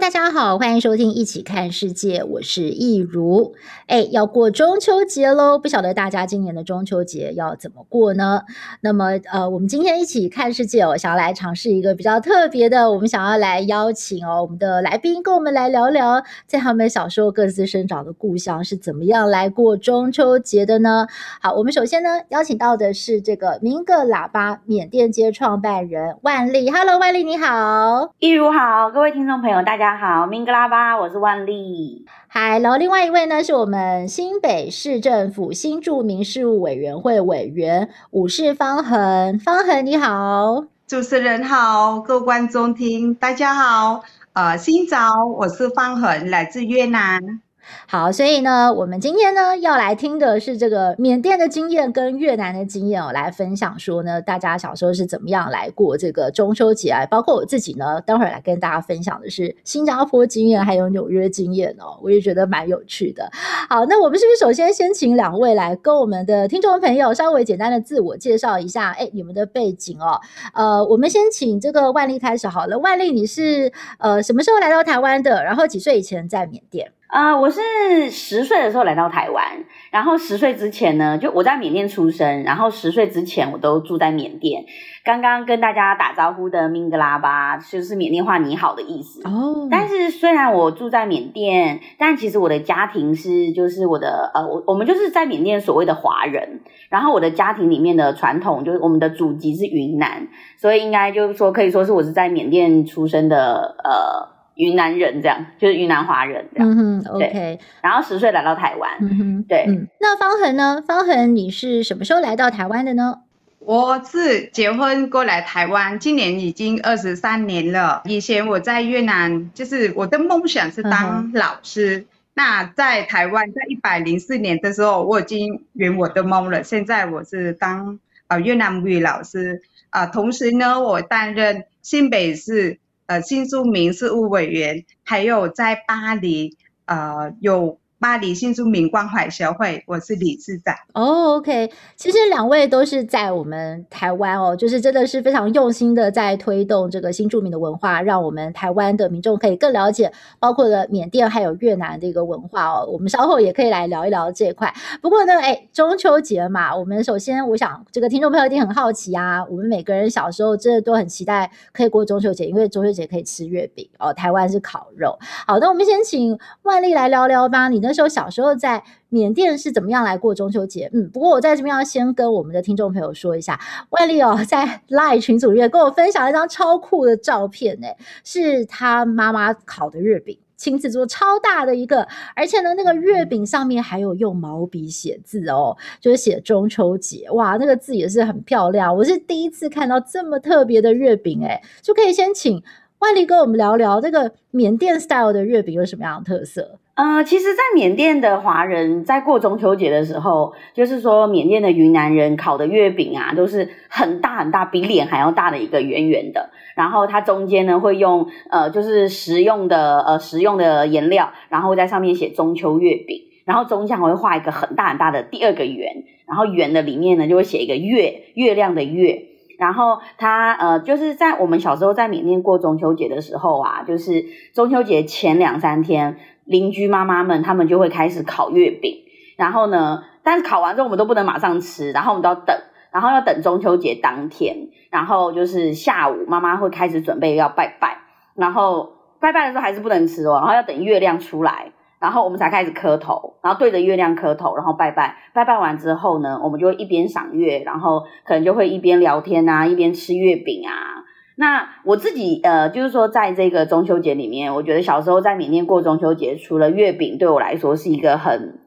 大家好，欢迎收听一起看世界，我是益如。哎，要过中秋节喽，不晓得大家今年的中秋节要怎么过呢？那么，呃，我们今天一起看世界，我想要来尝试一个比较特别的，我们想要来邀请哦，我们的来宾跟我们来聊聊，在他们小时候各自生长的故乡是怎么样来过中秋节的呢？好，我们首先呢邀请到的是这个明个喇叭缅甸街创办人万丽。Hello，万丽你好，益如好，各位听众朋友。大家好，明格拉巴，我是万丽。Hello，另外一位呢是我们新北市政府新住民事务委员会委员武士方恒，方恒你好，主持人好，各位观众听大家好，呃，新早，我是方恒，来自越南。好，所以呢，我们今天呢要来听的是这个缅甸的经验跟越南的经验哦，来分享说呢，大家小时候是怎么样来过这个中秋节啊？包括我自己呢，待会儿来跟大家分享的是新加坡经验，还有纽约经验哦，我也觉得蛮有趣的。好，那我们是不是首先先请两位来跟我们的听众朋友稍微简单的自我介绍一下？哎，你们的背景哦，呃，我们先请这个万丽开始好了。万丽，你是呃什么时候来到台湾的？然后几岁以前在缅甸？呃，我是十岁的时候来到台湾，然后十岁之前呢，就我在缅甸出生，然后十岁之前我都住在缅甸。刚刚跟大家打招呼的明格拉巴就是缅甸话“你好”的意思。哦。但是虽然我住在缅甸，但其实我的家庭是就是我的呃，我我们就是在缅甸所谓的华人。然后我的家庭里面的传统就是我们的祖籍是云南，所以应该就是说可以说是我是在缅甸出生的呃。云南人这样，就是云南华人这样。嗯哼，OK。然后十岁来到台湾。嗯哼，对。嗯、那方恒呢？方恒，你是什么时候来到台湾的呢？我是结婚过来台湾，今年已经二十三年了。以前我在越南，就是我的梦想是当老师。嗯、那在台湾，在一百零四年的时候，我已经圆我的梦了。现在我是当呃越南母语老师啊、呃，同时呢，我担任新北市。呃，新住民事务委员，还有在巴黎，呃，有。巴黎新住民关怀协会，我是理事长。哦、，OK，其实两位都是在我们台湾哦，就是真的是非常用心的在推动这个新住民的文化，让我们台湾的民众可以更了解，包括了缅甸还有越南的一个文化哦。我们稍后也可以来聊一聊这一块。不过呢，哎，中秋节嘛，我们首先我想这个听众朋友一定很好奇啊，我们每个人小时候真的都很期待可以过中秋节，因为中秋节可以吃月饼哦，台湾是烤肉。好，那我们先请万丽来聊聊吧，你的。那时候小时候在缅甸是怎么样来过中秋节？嗯，不过我在这边要先跟我们的听众朋友说一下，万丽哦，在 LINE 群组里面跟我分享了一张超酷的照片，呢，是他妈妈烤的月饼，亲自做超大的一个，而且呢，那个月饼上面还有用毛笔写字哦，就是写中秋节，哇，那个字也是很漂亮，我是第一次看到这么特别的月饼，哎，就可以先请万丽跟我们聊聊这个缅甸 style 的月饼有什么样的特色。呃，其实，在缅甸的华人在过中秋节的时候，就是说，缅甸的云南人烤的月饼啊，都是很大很大，比脸还要大的一个圆圆的。然后它中间呢，会用呃，就是食用的呃食用的颜料，然后在上面写中秋月饼。然后中间还会画一个很大很大的第二个圆，然后圆的里面呢，就会写一个月，月亮的月。然后他呃，就是在我们小时候在缅甸过中秋节的时候啊，就是中秋节前两三天。邻居妈妈们，他们就会开始烤月饼，然后呢，但是烤完之后我们都不能马上吃，然后我们都要等，然后要等中秋节当天，然后就是下午妈妈会开始准备要拜拜，然后拜拜的时候还是不能吃哦，然后要等月亮出来，然后我们才开始磕头，然后对着月亮磕头，然后拜拜，拜拜完之后呢，我们就会一边赏月，然后可能就会一边聊天啊，一边吃月饼啊。那我自己呃，就是说，在这个中秋节里面，我觉得小时候在缅甸过中秋节，除了月饼对我来说是一个很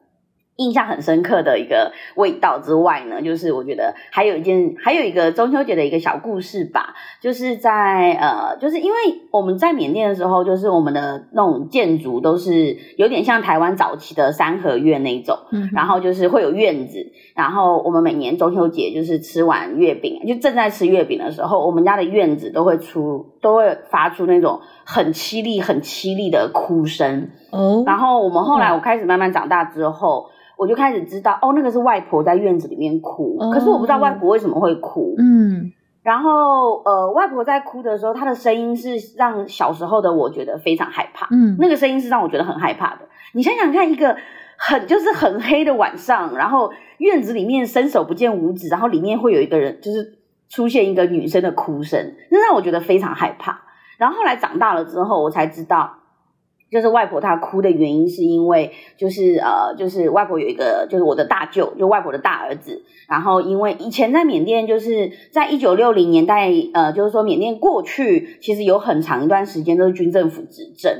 印象很深刻的一个味道之外呢，就是我觉得还有一件，还有一个中秋节的一个小故事吧，就是在呃，就是因为我们在缅甸的时候，就是我们的那种建筑都是有点像台湾早期的三合院那种，嗯，然后就是会有院子，然后我们每年中秋节就是吃完月饼，就正在吃月饼的时候，我们家的院子都会出，都会发出那种很凄厉、很凄厉的哭声哦，然后我们后来我开始慢慢长大之后。我就开始知道，哦，那个是外婆在院子里面哭，哦、可是我不知道外婆为什么会哭。嗯，然后呃，外婆在哭的时候，她的声音是让小时候的我觉得非常害怕。嗯，那个声音是让我觉得很害怕的。你想想看，一个很就是很黑的晚上，然后院子里面伸手不见五指，然后里面会有一个人，就是出现一个女生的哭声，那让我觉得非常害怕。然后后来长大了之后，我才知道。就是外婆她哭的原因，是因为就是呃，就是外婆有一个，就是我的大舅，就外婆的大儿子。然后因为以前在缅甸，就是在一九六零年代，呃，就是说缅甸过去其实有很长一段时间都是军政府执政。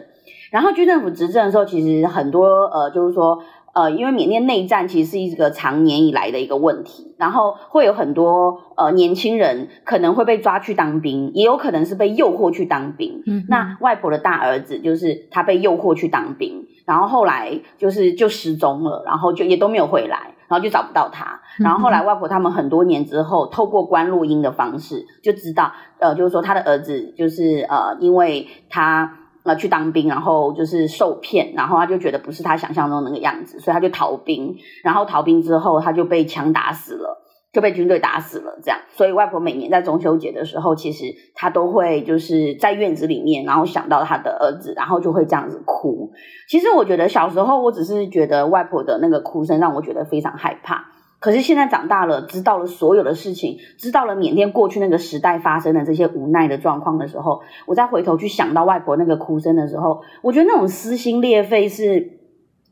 然后军政府执政的时候，其实很多呃，就是说。呃，因为缅甸内战其实是一个长年以来的一个问题，然后会有很多呃年轻人可能会被抓去当兵，也有可能是被诱惑去当兵。嗯，那外婆的大儿子就是他被诱惑去当兵，然后后来就是就失踪了，然后就也都没有回来，然后就找不到他。然后后来外婆他们很多年之后，透过关录音的方式就知道，呃，就是说他的儿子就是呃，因为他。呃，去当兵，然后就是受骗，然后他就觉得不是他想象中那个样子，所以他就逃兵，然后逃兵之后他就被枪打死了，就被军队打死了，这样。所以外婆每年在中秋节的时候，其实她都会就是在院子里面，然后想到他的儿子，然后就会这样子哭。其实我觉得小时候我只是觉得外婆的那个哭声让我觉得非常害怕。可是现在长大了，知道了所有的事情，知道了缅甸过去那个时代发生的这些无奈的状况的时候，我再回头去想到外婆那个哭声的时候，我觉得那种撕心裂肺是，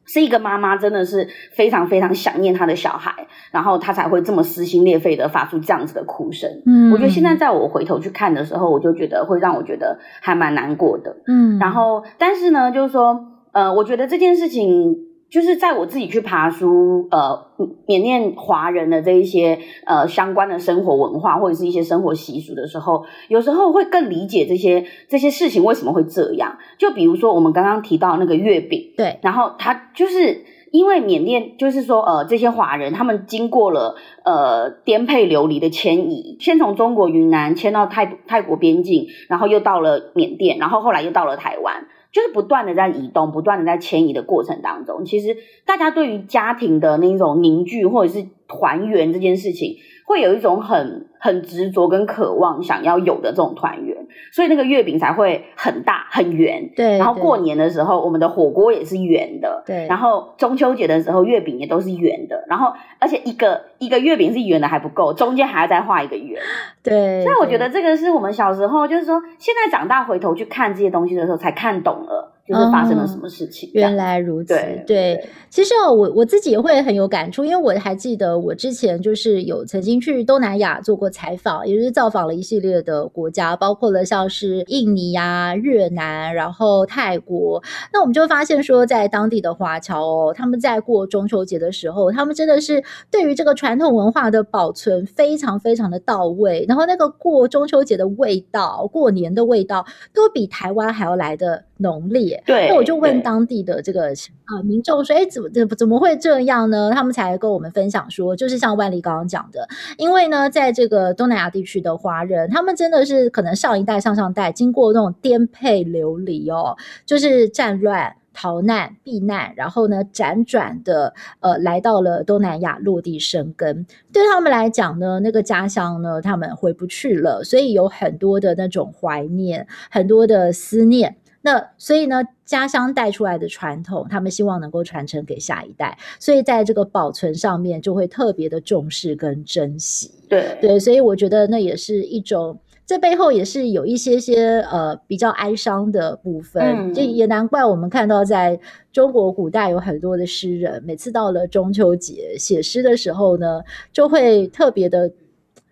是一个妈妈真的是非常非常想念她的小孩，然后她才会这么撕心裂肺的发出这样子的哭声。嗯，我觉得现在在我回头去看的时候，我就觉得会让我觉得还蛮难过的。嗯，然后但是呢，就是说，呃，我觉得这件事情。就是在我自己去爬书，呃，缅甸华人的这一些呃相关的生活文化或者是一些生活习俗的时候，有时候会更理解这些这些事情为什么会这样。就比如说我们刚刚提到那个月饼，对，然后它就是因为缅甸，就是说呃这些华人他们经过了呃颠沛流离的迁移，先从中国云南迁到泰泰国边境，然后又到了缅甸，然后后来又到了台湾。就是不断的在移动，不断的在迁移的过程当中，其实大家对于家庭的那种凝聚或者是团圆这件事情，会有一种很很执着跟渴望想要有的这种团圆，所以那个月饼才会很大很圆。对，然后过年的时候，我们的火锅也是圆的。对，然后中秋节的时候，月饼也都是圆的。然后，而且一个一个月饼是圆的还不够，中间还要再画一个圆。对，所以我觉得这个是我们小时候，就是说现在长大回头去看这些东西的时候，才看懂了。就是发生了什么事情？嗯、原来如此，对，对。其实哦，我我自己也会很有感触，因为我还记得我之前就是有曾经去东南亚做过采访，也就是造访了一系列的国家，包括了像是印尼呀、啊、越南，然后泰国。那我们就发现说，在当地的华侨哦，他们在过中秋节的时候，他们真的是对于这个传统文化的保存非常非常的到位，然后那个过中秋节的味道、过年的味道，都比台湾还要来得浓烈。对，那我就问当地的这个呃民众说，哎，怎么怎么怎么会这样呢？他们才跟我们分享说，就是像万丽刚刚讲的，因为呢，在这个东南亚地区的华人，他们真的是可能上一代、上上代经过那种颠沛流离哦，就是战乱、逃难、避难，然后呢，辗转的呃来到了东南亚落地生根。对他们来讲呢，那个家乡呢，他们回不去了，所以有很多的那种怀念，很多的思念。那所以呢，家乡带出来的传统，他们希望能够传承给下一代，所以在这个保存上面就会特别的重视跟珍惜。对对，所以我觉得那也是一种，这背后也是有一些些呃比较哀伤的部分。这、嗯、也难怪我们看到在中国古代有很多的诗人，每次到了中秋节写诗的时候呢，就会特别的。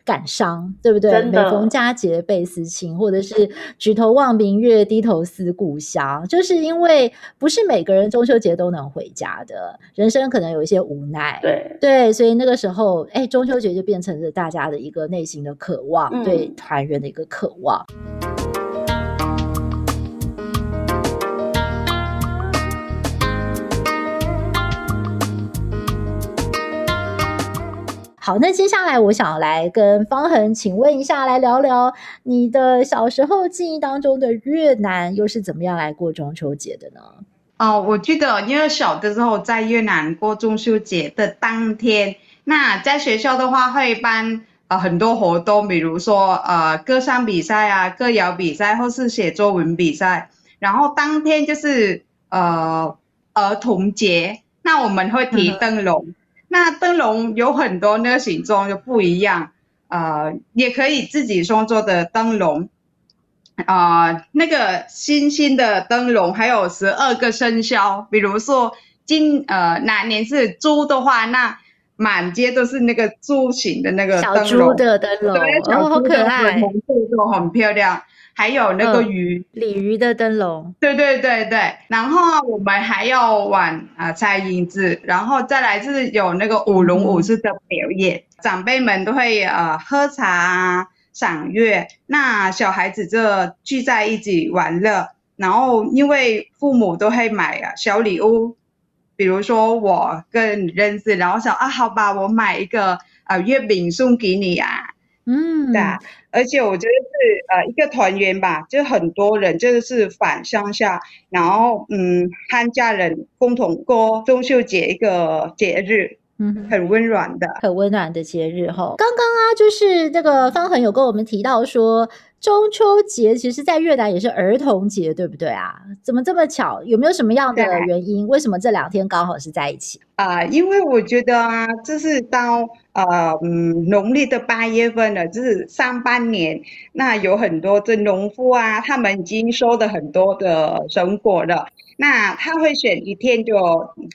感伤，对不对？每逢佳节倍思亲，或者是举头望明月，低头思故乡，就是因为不是每个人中秋节都能回家的，人生可能有一些无奈。对对，所以那个时候，哎，中秋节就变成了大家的一个内心的渴望，嗯、对团圆的一个渴望。好，那接下来我想来跟方恒请问一下，来聊聊你的小时候记忆当中的越南又是怎么样来过中秋节的呢？哦，我记得因为小的时候在越南过中秋节的当天，那在学校的话会办呃很多活动，比如说呃歌唱比赛啊、歌谣比赛或是写作文比赛，然后当天就是呃儿童节，那我们会提灯笼。嗯那灯笼有很多那个形状就不一样，呃，也可以自己创作的灯笼，啊、呃，那个星星的灯笼还有十二个生肖，比如说今呃哪年是猪的话，那满街都是那个猪形的那个灯笼，小猪的灯笼，对，小猪的哦，好可爱，红色都很漂亮。还有那个鱼，鲤、嗯、鱼的灯笼，对对对对，然后我们还要玩啊猜影子，然后再来是有那个舞龙舞狮的表演，嗯、长辈们都会呃喝茶啊赏月，那小孩子就聚在一起玩乐，然后因为父母都会买啊小礼物，比如说我跟认识，然后想啊好吧，我买一个啊月饼送给你啊。嗯，对，而且我觉得是呃一个团圆吧，就很多人就是返乡下，然后嗯和家人共同过中秋节一个节日，嗯，很温暖的，很温暖的节日哈。刚刚啊，就是那个方恒有跟我们提到说，中秋节其实在越南也是儿童节，对不对啊？怎么这么巧？有没有什么样的原因？为什么这两天刚好是在一起？啊、呃，因为我觉得啊，这是到呃嗯农历的八月份了，就是上半年，那有很多的农夫啊，他们已经收的很多的成果了，那他会选一天就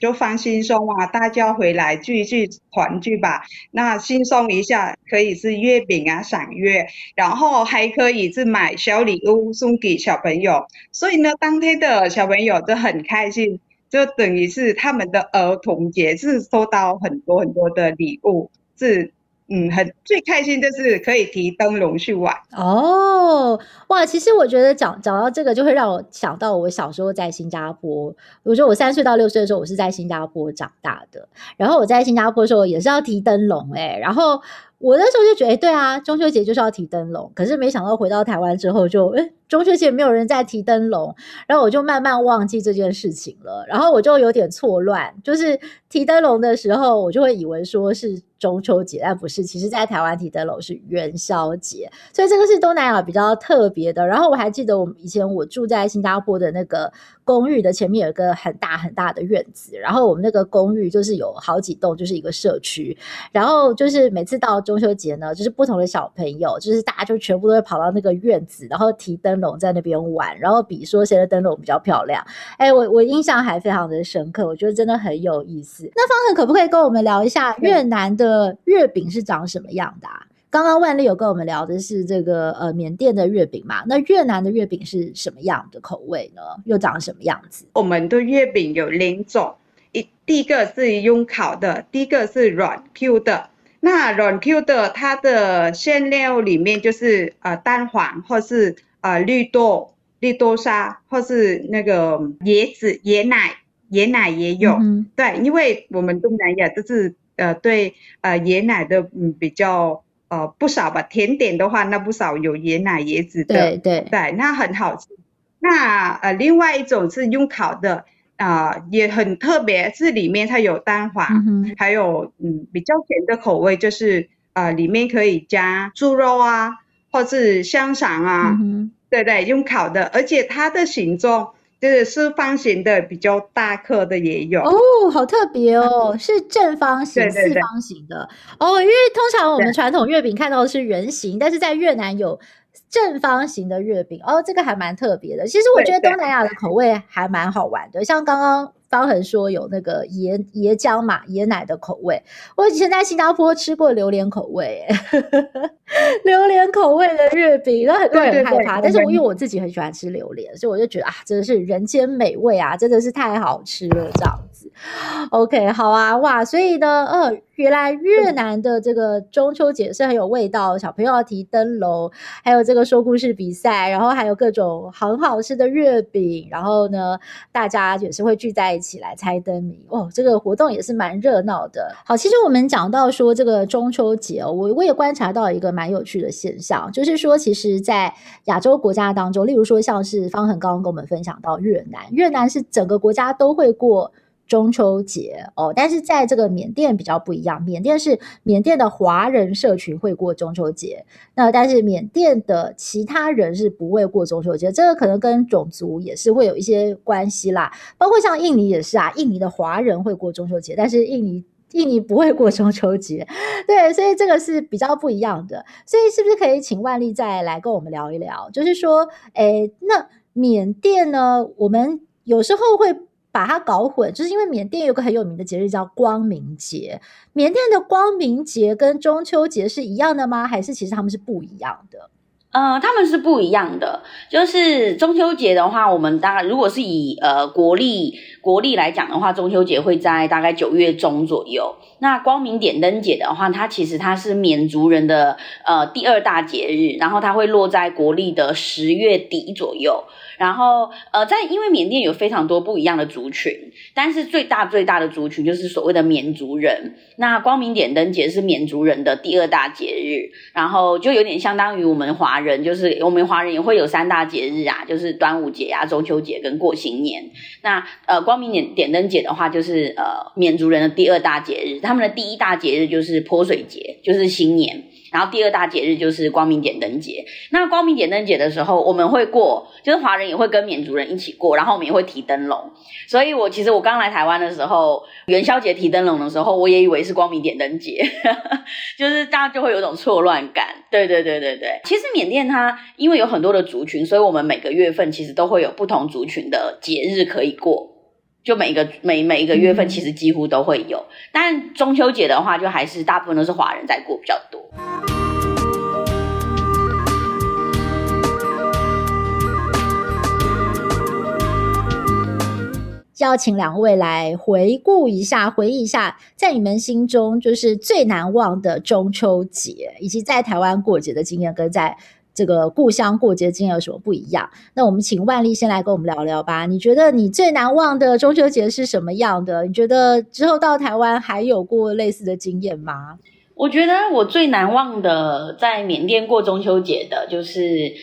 就放轻松啊，大家回来聚一聚团聚吧，那轻松一下，可以是月饼啊赏月，然后还可以是买小礼物送给小朋友，所以呢，当天的小朋友都很开心。就等于是他们的儿童节，是收到很多很多的礼物，是嗯，很最开心就是可以提灯笼去玩哦，哇！其实我觉得讲讲到这个，就会让我想到我小时候在新加坡。我觉得我三岁到六岁的时候，我是在新加坡长大的。然后我在新加坡的时候也是要提灯笼哎，然后我那时候就觉得，对啊，中秋节就是要提灯笼。可是没想到回到台湾之后就，就哎。中秋节没有人在提灯笼，然后我就慢慢忘记这件事情了，然后我就有点错乱，就是提灯笼的时候，我就会以为说是中秋节，但不是，其实在台湾提灯笼是元宵节，所以这个是东南亚比较特别的。然后我还记得我们以前我住在新加坡的那个公寓的前面有一个很大很大的院子，然后我们那个公寓就是有好几栋，就是一个社区，然后就是每次到中秋节呢，就是不同的小朋友，就是大家就全部都会跑到那个院子，然后提灯笼。在那边玩，然后比说谁的灯笼比较漂亮。哎，我我印象还非常的深刻，我觉得真的很有意思。那方恒可不可以跟我们聊一下越南的月饼是长什么样的啊？刚刚万丽有跟我们聊的是这个呃缅甸的月饼嘛？那越南的月饼是什么样的口味呢？又长什么样子？我们的月饼有两种，一第一个是用烤的，第一个是软 Q 的。那软 Q 的它的馅料里面就是呃蛋黄或是。啊、呃，绿豆、绿豆沙，或是那个椰子、椰奶、椰奶也有。嗯，对，因为我们东南亚就是呃对呃椰奶的嗯比较呃不少吧，甜点的话那不少有椰奶、椰子的。对对对，那很好吃。那呃另外一种是用烤的啊、呃，也很特别，是里面它有蛋黄，嗯、还有嗯比较甜的口味，就是呃里面可以加猪肉啊。或是香肠啊、嗯，对对，用烤的，而且它的形状就是是方形的，比较大颗的也有。哦，好特别哦，是正方形、对对对四方形的哦。因为通常我们传统月饼看到的是圆形，但是在越南有正方形的月饼哦，这个还蛮特别的。其实我觉得东南亚的口味还蛮好玩的，像刚刚。方恒说有那个椰椰浆嘛，椰奶的口味。我以前在新加坡吃过榴莲口味，榴莲口味的月饼，然后很多人害怕，但是我因为我自己很喜欢吃榴莲，所以我就觉得啊，真的是人间美味啊，真的是太好吃了这样子。OK，好啊，哇，所以呢，呃。原来越南的这个中秋节是很有味道，小朋友要提灯笼，还有这个说故事比赛，然后还有各种很好吃的月饼，然后呢，大家也是会聚在一起来猜灯谜哦。这个活动也是蛮热闹的。好，其实我们讲到说这个中秋节哦，我我也观察到一个蛮有趣的现象，就是说，其实，在亚洲国家当中，例如说像是方恒刚刚跟我们分享到越南，越南是整个国家都会过。中秋节哦，但是在这个缅甸比较不一样，缅甸是缅甸的华人社群会过中秋节，那但是缅甸的其他人是不会过中秋节，这个可能跟种族也是会有一些关系啦。包括像印尼也是啊，印尼的华人会过中秋节，但是印尼印尼不会过中秋节，对，所以这个是比较不一样的。所以是不是可以请万丽再来跟我们聊一聊？就是说，诶，那缅甸呢，我们有时候会。把它搞混，就是因为缅甸有个很有名的节日叫光明节。缅甸的光明节跟中秋节是一样的吗？还是其实他们是不一样的？呃，他们是不一样的。就是中秋节的话，我们当然如果是以呃国历国历来讲的话，中秋节会在大概九月中左右。那光明点灯节的话，它其实它是缅族人的呃第二大节日，然后它会落在国历的十月底左右。然后，呃，在因为缅甸有非常多不一样的族群，但是最大最大的族群就是所谓的缅族人。那光明点灯节是缅族人的第二大节日，然后就有点相当于我们华人，就是我们华人也会有三大节日啊，就是端午节啊、中秋节跟过新年。那呃，光光明点点灯节的话，就是呃缅族人的第二大节日，他们的第一大节日就是泼水节，就是新年。然后第二大节日就是光明点灯节。那光明点灯节的时候，我们会过，就是华人也会跟缅族人一起过，然后我们也会提灯笼。所以我其实我刚来台湾的时候，元宵节提灯笼的时候，我也以为是光明点灯节，就是大家就会有种错乱感。对对对对对。其实缅甸它因为有很多的族群，所以我们每个月份其实都会有不同族群的节日可以过。就每一个每每一个月份其实几乎都会有，嗯、但中秋节的话，就还是大部分都是华人在过比较多。邀请两位来回顾一下，回忆一下，在你们心中就是最难忘的中秋节，以及在台湾过节的经验，跟在。这个故乡过节经验有什么不一样？那我们请万丽先来跟我们聊聊吧。你觉得你最难忘的中秋节是什么样的？你觉得之后到台湾还有过类似的经验吗？我觉得我最难忘的在缅甸过中秋节的就是。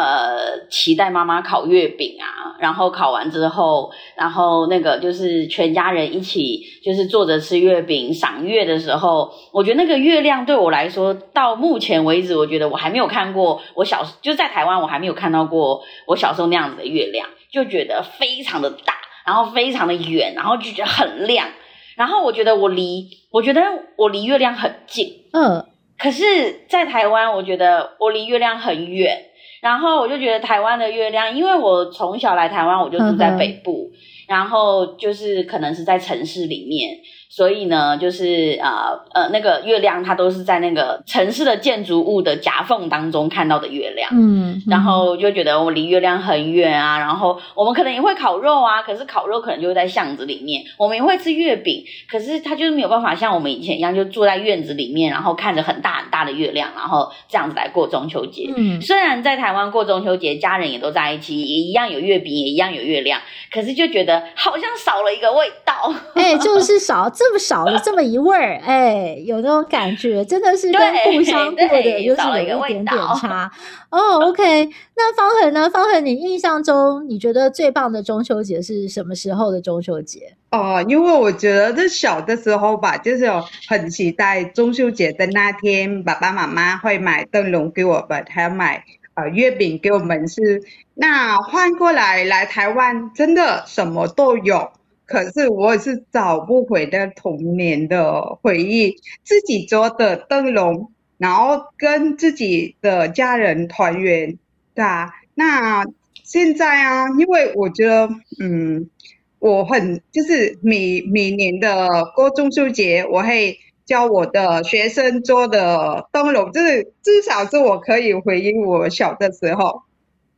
呃，期待妈妈烤月饼啊，然后烤完之后，然后那个就是全家人一起就是坐着吃月饼赏月的时候，我觉得那个月亮对我来说，到目前为止，我觉得我还没有看过我小就在台湾，我还没有看到过我小时候那样子的月亮，就觉得非常的大，然后非常的远，然后就觉得很亮，然后我觉得我离我觉得我离月亮很近，嗯，可是，在台湾，我觉得我离月亮很远。然后我就觉得台湾的月亮，因为我从小来台湾，我就住在北部，嗯、然后就是可能是在城市里面。所以呢，就是呃呃，那个月亮它都是在那个城市的建筑物的夹缝当中看到的月亮，嗯，嗯，然后就觉得我离月亮很远啊。然后我们可能也会烤肉啊，可是烤肉可能就会在巷子里面。我们也会吃月饼，可是它就是没有办法像我们以前一样，就坐在院子里面，然后看着很大很大的月亮，然后这样子来过中秋节。嗯，虽然在台湾过中秋节，家人也都在一起，也一样有月饼，也一样有月亮，可是就觉得好像少了一个味道。哎，就是少这么少了这么一味儿，哎，有那种感觉，真的是跟故乡过的就是有一点点差哦。Oh, OK，那方恒呢？方恒，你印象中你觉得最棒的中秋节是什么时候的中秋节？哦，因为我觉得这小的时候吧，就是有很期待中秋节的那天，爸爸妈妈会买灯笼给我们，还要买呃月饼给我们吃。那换过来来台湾，真的什么都有。可是我也是找不回的童年的回忆，自己做的灯笼，然后跟自己的家人团圆，对啊。那现在啊，因为我觉得，嗯，我很就是每每年的过中秋节，我会教我的学生做的灯笼，就是至少是我可以回忆我小的时候，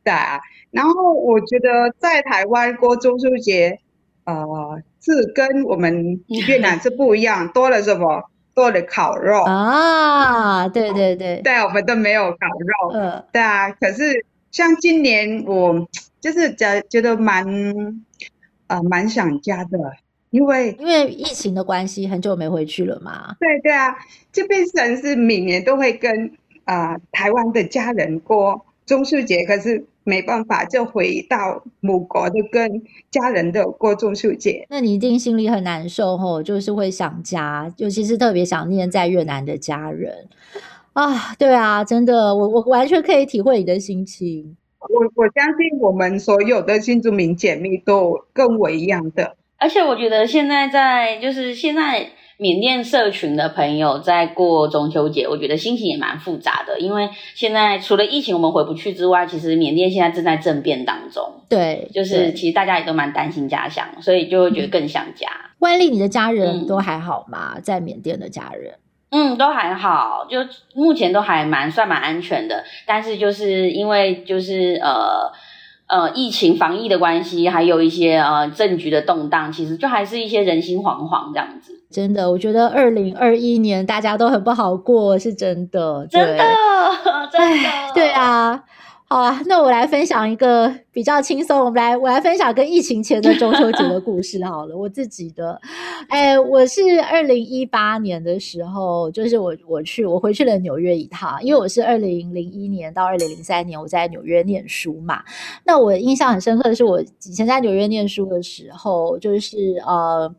对啊。然后我觉得在台湾过中秋节，呃，是跟我们越南是不一样，多了什么？多了烤肉啊，对对对，对，我们都没有烤肉，嗯，对啊。可是像今年我就是觉觉得蛮。啊、呃，蛮想家的，因为因为疫情的关系，很久没回去了嘛。对对啊，就变成是每年都会跟啊、呃、台湾的家人过中秋节，可是没办法，就回到母国就跟家人的过中秋节。那你一定心里很难受吼，就是会想家，尤其是特别想念在越南的家人啊。对啊，真的，我我完全可以体会你的心情。我我相信我们所有的新住民姐妹都跟我一样的，而且我觉得现在在就是现在缅甸社群的朋友在过中秋节，我觉得心情也蛮复杂的，因为现在除了疫情我们回不去之外，其实缅甸现在正在政变当中，对，就是其实大家也都蛮担心家乡，所以就会觉得更想家。万丽，你的家人都还好吗？嗯、在缅甸的家人？嗯，都还好，就目前都还蛮算蛮安全的。但是就是因为就是呃呃疫情防疫的关系，还有一些呃政局的动荡，其实就还是一些人心惶惶这样子。真的，我觉得二零二一年大家都很不好过，是真的，真的，真的，对啊。好啊，那我来分享一个比较轻松。我们来，我来分享跟疫情前的中秋节的故事好了。我自己的，哎，我是二零一八年的时候，就是我我去我回去了纽约一趟，因为我是二零零一年到二零零三年我在纽约念书嘛。那我印象很深刻的是，我以前在纽约念书的时候，就是呃。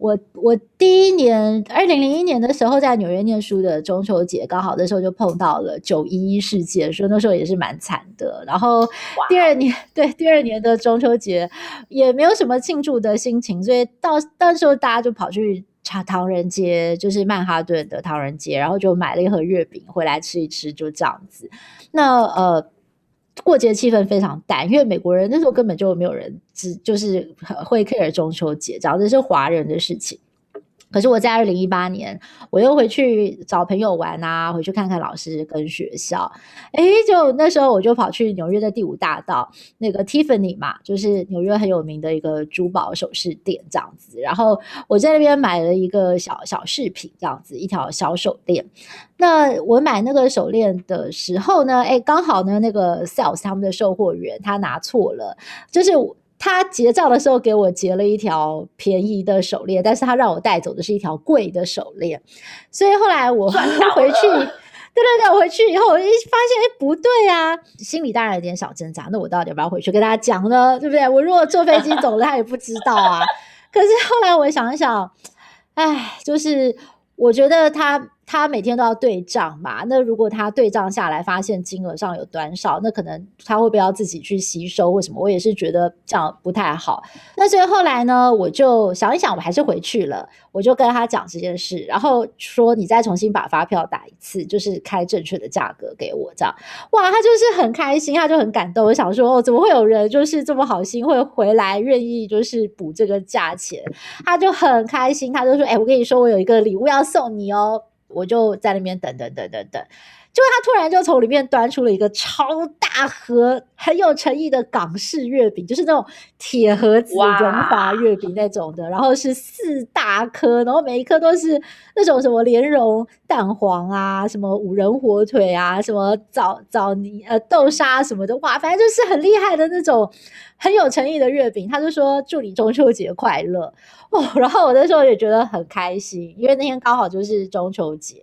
我我第一年，二零零一年的时候，在纽约念书的中秋节，刚好那时候就碰到了九一一事件，所以那时候也是蛮惨的。然后第二年，对，第二年的中秋节也没有什么庆祝的心情，所以到到时候大家就跑去茶唐人街，就是曼哈顿的唐人街，然后就买了一盒月饼回来吃一吃，就这样子。那呃。过节气氛非常淡，因为美国人那时候根本就没有人只就是会 care 中秋节，只要这是华人的事情。可是我在二零一八年，我又回去找朋友玩啊，回去看看老师跟学校。哎，就那时候我就跑去纽约的第五大道那个 Tiffany 嘛，就是纽约很有名的一个珠宝首饰店这样子。然后我在那边买了一个小小饰品，这样子一条小手链。那我买那个手链的时候呢，哎，刚好呢那个 sales 他们的售货员他拿错了，就是。他结账的时候给我结了一条便宜的手链，但是他让我带走的是一条贵的手链，所以后来我 回去，对对对，我回去以后我一发现，哎，不对啊，心里当然有点小挣扎。那我到底要不要回去跟大家讲呢？对不对？我如果坐飞机走了，他也不知道啊。可是后来我想一想，哎，就是我觉得他。他每天都要对账嘛，那如果他对账下来发现金额上有短少，那可能他会不要自己去吸收？为什么？我也是觉得这样不太好。那所以后来呢，我就想一想，我还是回去了，我就跟他讲这件事，然后说你再重新把发票打一次，就是开正确的价格给我，这样。哇，他就是很开心，他就很感动。我想说，哦，怎么会有人就是这么好心会回来愿意就是补这个价钱？他就很开心，他就说，哎，我跟你说，我有一个礼物要送你哦。我就在那边等等等等等，就他突然就从里面端出了一个超大盒、很有诚意的港式月饼，就是那种铁盒子荣华月饼那种的，然后是四大颗，然后每一颗都是那种什么莲蓉蛋黄啊，什么五仁火腿啊，什么枣枣泥呃豆沙什么的，哇，反正就是很厉害的那种。很有诚意的月饼，他就说祝你中秋节快乐 哦。然后我那时候也觉得很开心，因为那天刚好就是中秋节，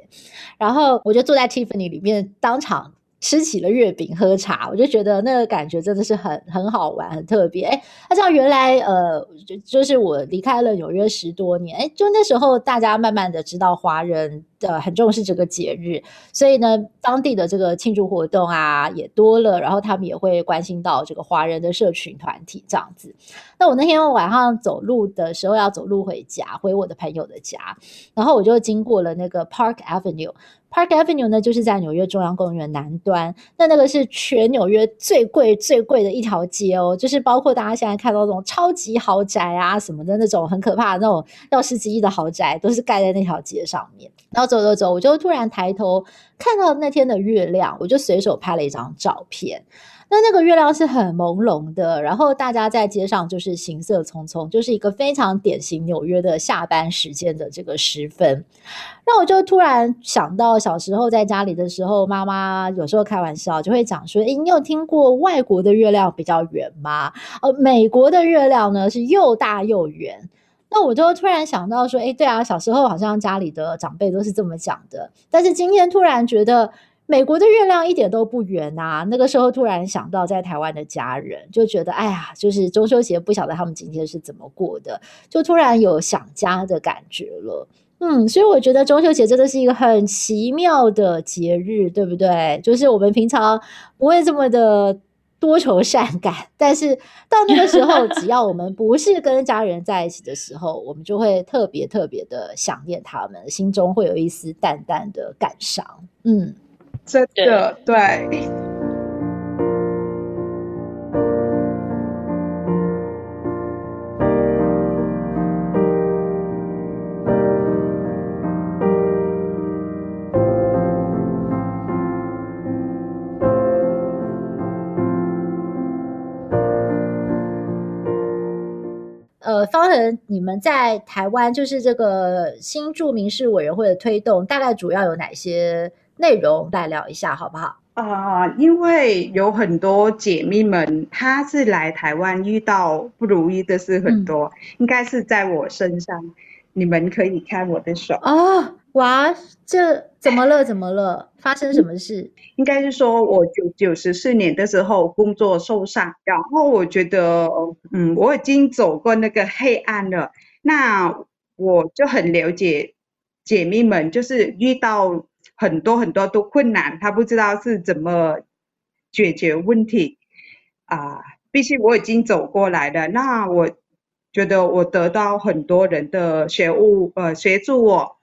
然后我就坐在 Tiffany 里里面当场。吃起了月饼，喝茶，我就觉得那个感觉真的是很很好玩，很特别。哎，那这样原来呃，就就是我离开了纽约十多年，哎，就那时候大家慢慢的知道华人的很重视这个节日，所以呢，当地的这个庆祝活动啊也多了，然后他们也会关心到这个华人的社群团体这样子。那我那天晚上走路的时候要走路回家，回我的朋友的家，然后我就经过了那个 Park Avenue。Park Avenue 呢，就是在纽约中央公园南端。那那个是全纽约最贵、最贵的一条街哦，就是包括大家现在看到那种超级豪宅啊什么的那种很可怕的那种要十几亿的豪宅，都是盖在那条街上面。然后走走走，我就突然抬头看到那天的月亮，我就随手拍了一张照片。那那个月亮是很朦胧的，然后大家在街上就是行色匆匆，就是一个非常典型纽约的下班时间的这个时分。那我就突然想到小时候在家里的时候，妈妈有时候开玩笑就会讲说：“诶，你有听过外国的月亮比较圆吗？呃，美国的月亮呢是又大又圆。”那我就突然想到说：“诶，对啊，小时候好像家里的长辈都是这么讲的。”但是今天突然觉得。美国的月亮一点都不圆啊！那个时候突然想到在台湾的家人，就觉得哎呀，就是中秋节不晓得他们今天是怎么过的，就突然有想家的感觉了。嗯，所以我觉得中秋节真的是一个很奇妙的节日，对不对？就是我们平常不会这么的多愁善感，但是到那个时候，只要我们不是跟家人在一起的时候，我们就会特别特别的想念他们，心中会有一丝淡淡的感伤。嗯。真的对。对呃，方恒，你们在台湾就是这个新住民事委员会的推动，大概主要有哪些？内容来聊一下好不好？啊、呃，因为有很多姐妹们，她是来台湾遇到不如意的事很多，嗯、应该是在我身上。你们可以看我的手哦。哇，这怎么了？怎么了？发生什么事？应该是说我九九十四年的时候工作受伤，然后我觉得，嗯，我已经走过那个黑暗了。那我就很了解姐妹们，就是遇到。很多很多都困难，他不知道是怎么解决问题啊。毕竟我已经走过来了，那我觉得我得到很多人的学务，呃，协助我，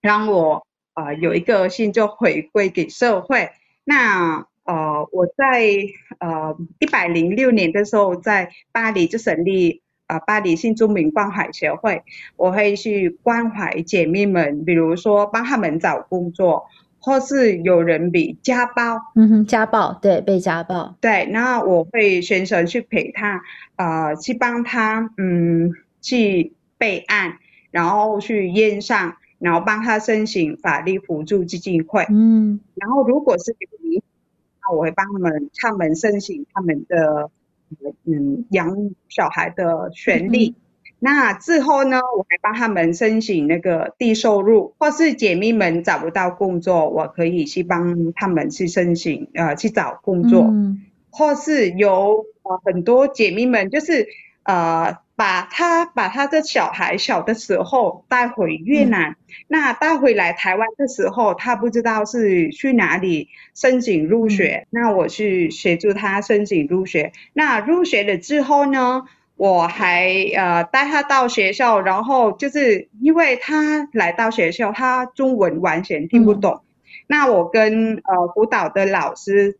让我啊、呃、有一个心就回归给社会。那呃，我在呃一百零六年的时候在巴黎就成立。啊，巴黎新住民关怀协会，我会去关怀姐妹们，比如说帮他们找工作，或是有人被家暴，嗯哼，家暴，对，被家暴，对，那我会选择去陪他，啊、呃，去帮他，嗯，去备案，然后去验上，然后帮他申请法律辅助基金会，嗯，然后如果是你，那我会帮他们，他们申请他们的。嗯，养小孩的权利。嗯、那之后呢，我还帮他们申请那个低收入，或是姐妹们找不到工作，我可以去帮他们去申请，呃，去找工作。嗯、或是有呃很多姐妹们，就是呃。把他把他的小孩小的时候带回越南，嗯、那带回来台湾的时候，他不知道是去哪里申请入学，嗯、那我去协助他申请入学。那入学了之后呢，我还呃带他到学校，然后就是因为他来到学校，他中文完全听不懂，嗯、那我跟呃辅导的老师，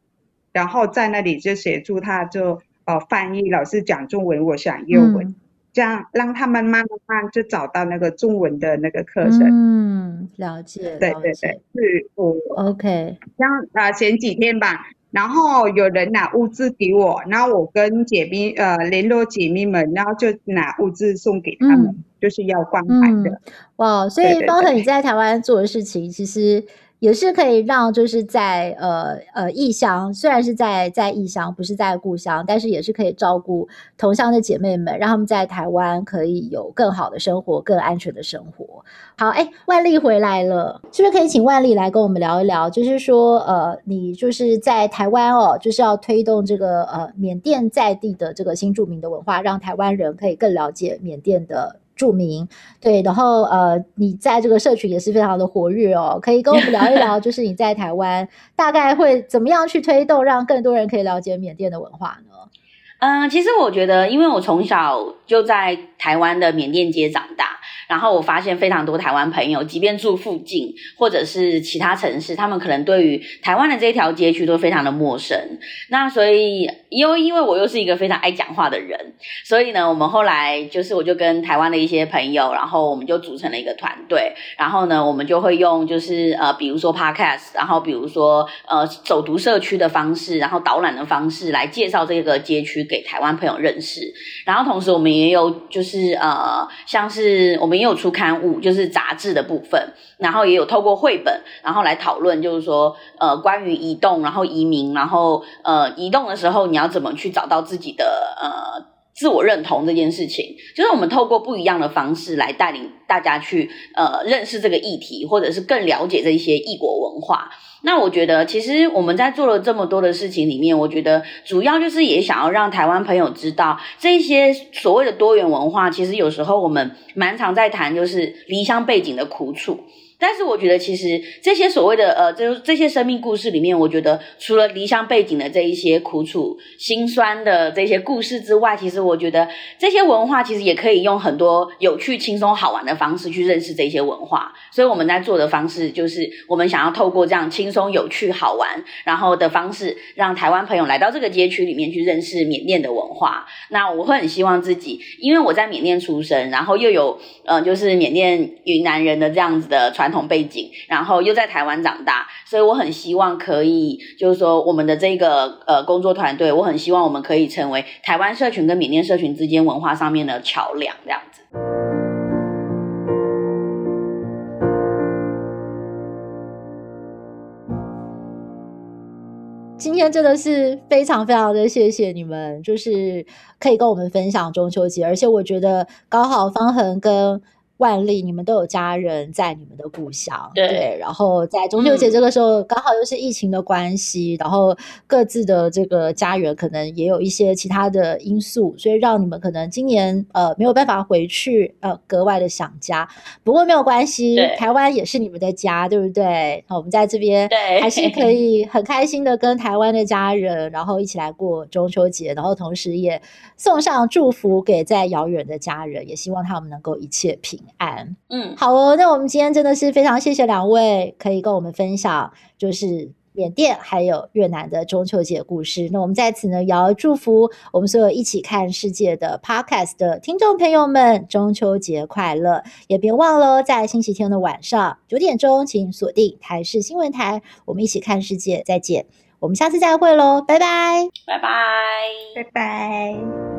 然后在那里就协助他就呃翻译，老师讲中文，我讲英文。嗯这样让他们慢慢慢就找到那个中文的那个课程。嗯，了解。对对对，是我。OK。像啊前几天吧，然后有人拿物资给我，然后我跟姐妹呃联络姐妹们，然后就拿物资送给他们，嗯、就是要关怀的。哇，所以方恒你在台湾做的事情，其实。也是可以让就是在呃呃异乡，虽然是在在异乡，不是在故乡，但是也是可以照顾同乡的姐妹们，让他们在台湾可以有更好的生活，更安全的生活。好，哎，万丽回来了，是不是可以请万丽来跟我们聊一聊？就是说，呃，你就是在台湾哦，就是要推动这个呃缅甸在地的这个新住民的文化，让台湾人可以更了解缅甸的住民，对，然后呃，你在这个社群也是非常的活跃哦，可以跟我们聊一聊，就是你在台湾大概会怎么样去推动，让更多人可以了解缅甸的文化呢？嗯，其实我觉得，因为我从小就在台湾的缅甸街长大。然后我发现非常多台湾朋友，即便住附近或者是其他城市，他们可能对于台湾的这一条街区都非常的陌生。那所以，因为因为我又是一个非常爱讲话的人，所以呢，我们后来就是我就跟台湾的一些朋友，然后我们就组成了一个团队。然后呢，我们就会用就是呃，比如说 Podcast，然后比如说呃，走读社区的方式，然后导览的方式来介绍这个街区给台湾朋友认识。然后同时，我们也有就是呃，像是我们。没有出刊物，就是杂志的部分，然后也有透过绘本，然后来讨论，就是说，呃，关于移动，然后移民，然后呃，移动的时候你要怎么去找到自己的呃自我认同这件事情，就是我们透过不一样的方式来带领大家去呃认识这个议题，或者是更了解这一些异国文化。那我觉得，其实我们在做了这么多的事情里面，我觉得主要就是也想要让台湾朋友知道，这些所谓的多元文化，其实有时候我们蛮常在谈，就是离乡背景的苦楚。但是我觉得，其实这些所谓的呃，就是这些生命故事里面，我觉得除了离乡背景的这一些苦楚、心酸的这些故事之外，其实我觉得这些文化其实也可以用很多有趣、轻松、好玩的方式去认识这些文化。所以我们在做的方式，就是我们想要透过这样轻松、有趣、好玩，然后的方式，让台湾朋友来到这个街区里面去认识缅甸的文化。那我会很希望自己，因为我在缅甸出生，然后又有呃，就是缅甸云南人的这样子的传同背景，然后又在台湾长大，所以我很希望可以，就是说我们的这个呃工作团队，我很希望我们可以成为台湾社群跟缅甸社群之间文化上面的桥梁，这样子。今天真的是非常非常的谢谢你们，就是可以跟我们分享中秋节，而且我觉得刚好方恒跟。万丽，你们都有家人在你们的故乡，对，对，然后在中秋节这个时候，刚好又是疫情的关系，嗯，然后各自的这个家园可能也有一些其他的因素，所以让你们可能今年呃没有办法回去，呃格外的想家。不过没有关系，台湾也是你们的家，对不对？那我们在这边还是可 以很开心的跟台湾的家人，然后一起来过中秋节，然后同时也送上祝福给在遥远的家人，也希望他们能够一切平安。嗯，好哦。那我们今天真的是非常谢谢两位，可以跟我们分享，就是缅甸还有越南的中秋节故事。那我们在此呢，也要祝福我们所有一起看世界的 Podcast 的听众朋友们，中秋节快乐！也别忘了，在星期天的晚上九点钟，请锁定台视新闻台，我们一起看世界。再见，我们下次再会喽，拜拜，拜拜，拜拜。